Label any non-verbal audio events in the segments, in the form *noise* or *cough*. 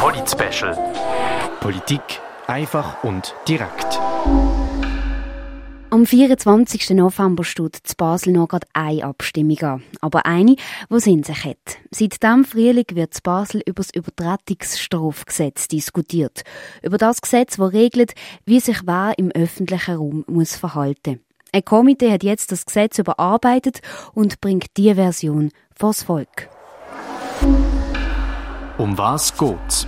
Polit-Special. Politik einfach und direkt. Am 24. November steht zu Basel noch gerade eine Abstimmung an. Aber eine, die es in sich hat. Seit diesem Frühling wird zu Basel über das Übertretungsstrafgesetz diskutiert. Über das Gesetz, das regelt, wie sich wer im öffentlichen Raum muss verhalten muss. Ein Komitee hat jetzt das Gesetz überarbeitet und bringt die Version vors Volk. Um was geht's?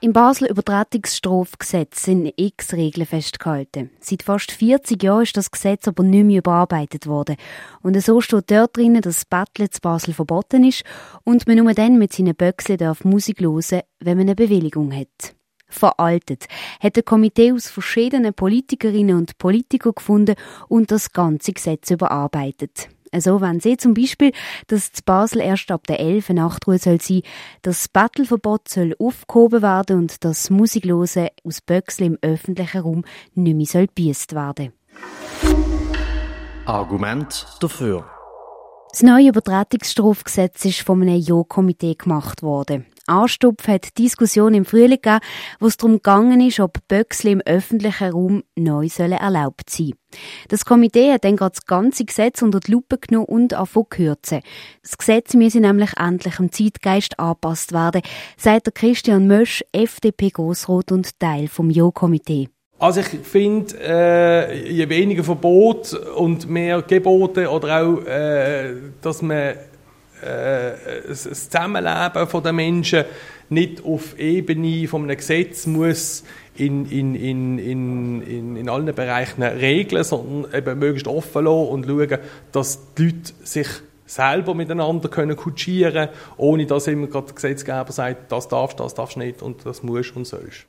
Im Basel Übertretungsstrafgesetz sind x Regeln festgehalten. Seit fast 40 Jahren ist das Gesetz aber nicht mehr überarbeitet worden. Und so steht dort drin, dass Betteln zu Basel verboten ist und man nur dann mit seinen Böckseln darf Musik hören, wenn man eine Bewilligung hat. Veraltet hat ein Komitee aus verschiedenen Politikerinnen und Politikern gefunden und das ganze Gesetz überarbeitet. So wollen sie zum Beispiel, dass zu Basel erst ab der 11. Nachtruhe soll sein, dass das Battleverbot soll aufgehoben werden und dass Musiklose aus Böcksli im öffentlichen Raum nicht mehr soll werden. Argument dafür. Das neue Übertretungsstrafgesetz ist von einem Jo-Komitee gemacht worden. Anstupf hat die Diskussion im Frühling gegeben, wo es darum gegangen ist, ob Böcksli im öffentlichen Raum neu sollen erlaubt sein Das Komitee hat dann das ganze Gesetz unter die Lupe genommen und angefangen kürzen. Das Gesetz müsse nämlich endlich im Zeitgeist angepasst werden, sagt der Christian Mösch, FDP-Grossrot und Teil vom Jo-Komitee. Also ich finde, äh, je weniger Verbot und mehr Gebote oder auch, äh, dass man äh, das Zusammenleben der Menschen nicht auf Ebene von einem Gesetz muss in, in, in, in, in, allen Bereichen regeln, sondern eben möglichst offen lassen und schauen, dass die Leute sich selber miteinander können kutschieren, ohne dass immer gerade der Gesetzgeber sagt, das darfst, das darfst nicht und das musst und sollst.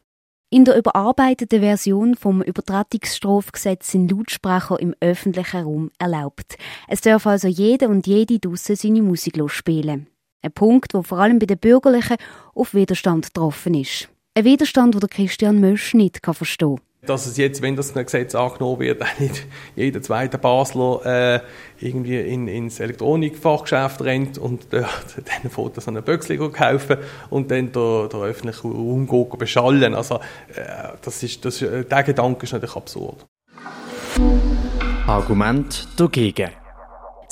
In der überarbeiteten Version vom Übertretungsstrafgesetz sind Lautsprecher im öffentlichen Raum erlaubt. Es darf also jeder und jede draussen seine Musik spielen. Ein Punkt, der vor allem bei den Bürgerlichen auf Widerstand getroffen ist. Ein Widerstand, den Christian Mösch nicht verstehen kann dass es jetzt, wenn das Gesetz angenommen wird, auch nicht jeder zweite Basler äh, irgendwie in, ins Elektronikfachgeschäft rennt und dort *laughs* dann fährt so eine Böxli kaufen und dann der, der öffentliche Raum beschallen. Also äh, das ist, das, äh, der Gedanke ist natürlich absurd. Argument dagegen.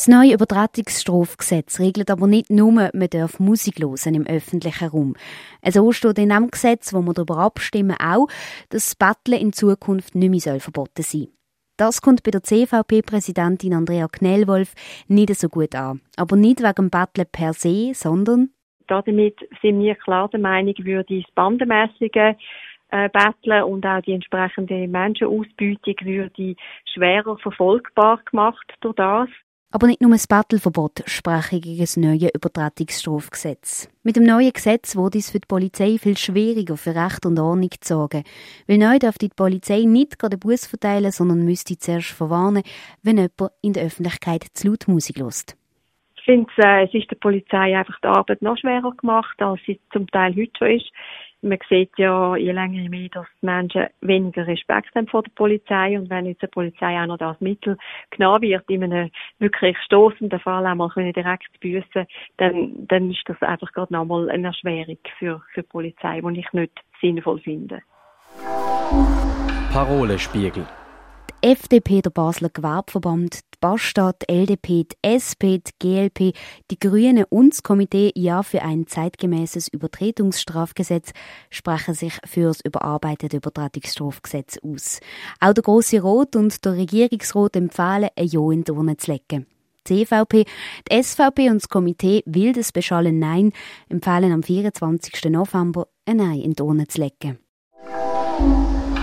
Das neue Übertretungsstrafgesetz regelt aber nicht nur, man darf Musik hören im öffentlichen Raum. Also steht in dem Gesetz, wo wir darüber abstimmen, auch, dass das Betteln in Zukunft nicht mehr verboten sein soll. Das kommt bei der CVP-Präsidentin Andrea Knellwolf nicht so gut an. Aber nicht wegen Betteln per se, sondern damit sind wir klar der Meinung, würde das bandenmässige äh, und auch die entsprechende Menschenausbeutung würde schwerer verfolgbar gemacht durch das. Aber nicht nur das Battleverbot spreche gegen das neue Übertretungsstrafgesetz. Mit dem neuen Gesetz wurde es für die Polizei viel schwieriger, für Recht und Ordnung zu sorgen. Weil neu darf die Polizei nicht gerade Bus verteilen, sondern müsste zuerst verwarnen, wenn jemand in der Öffentlichkeit zu laut Musik lässt. Ich finde, äh, es ist der Polizei einfach die Arbeit noch schwerer gemacht, als sie zum Teil heute schon ist man sieht ja je länger je mehr, dass die Menschen weniger Respekt haben vor der Polizei und wenn jetzt die Polizei auch noch das Mittel genommen wird, in einem wirklich stoßenden Fall einmal können direkt büßen, dann, dann ist das einfach gerade nochmal eine Erschwerung für, für die Polizei, die ich nicht sinnvoll finde. Parolespiegel. Die FDP, der Basler Gewerbeverband, Bastard, die LDP, die SP, die GLP, die Grünen und das Komitee Ja für ein zeitgemäßes Übertretungsstrafgesetz sprechen sich für das überarbeitete Übertretungsstrafgesetz aus. Auch der Grosse Rot und der Regierungsrat empfehlen, ein Ja in die Urne zu legen. Die CVP, die SVP und das Komitee will das beschallen Nein empfehlen am 24. November ein Nein in die Urne zu legen.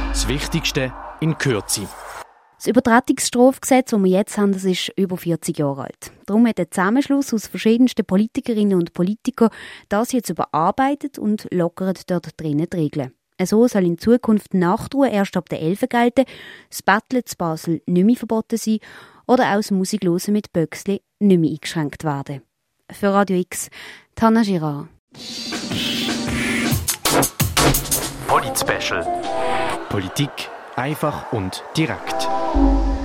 Das Wichtigste in Kürze. Das Übertretungsstrafgesetz, das wir jetzt haben, das ist über 40 Jahre alt. Darum hat der Zusammenschluss aus verschiedensten Politikerinnen und Politikern das jetzt überarbeitet und lockert dort drinnen die Regeln. So soll in Zukunft Nachtruhe erst ab der 11 gelten, das Betteln zu Basel nicht mehr verboten sein oder auch das Musiklosen mit Böxli nicht mehr eingeschränkt werden. Für Radio X, Tana Girard. Polit Special. Politik einfach und direkt. Música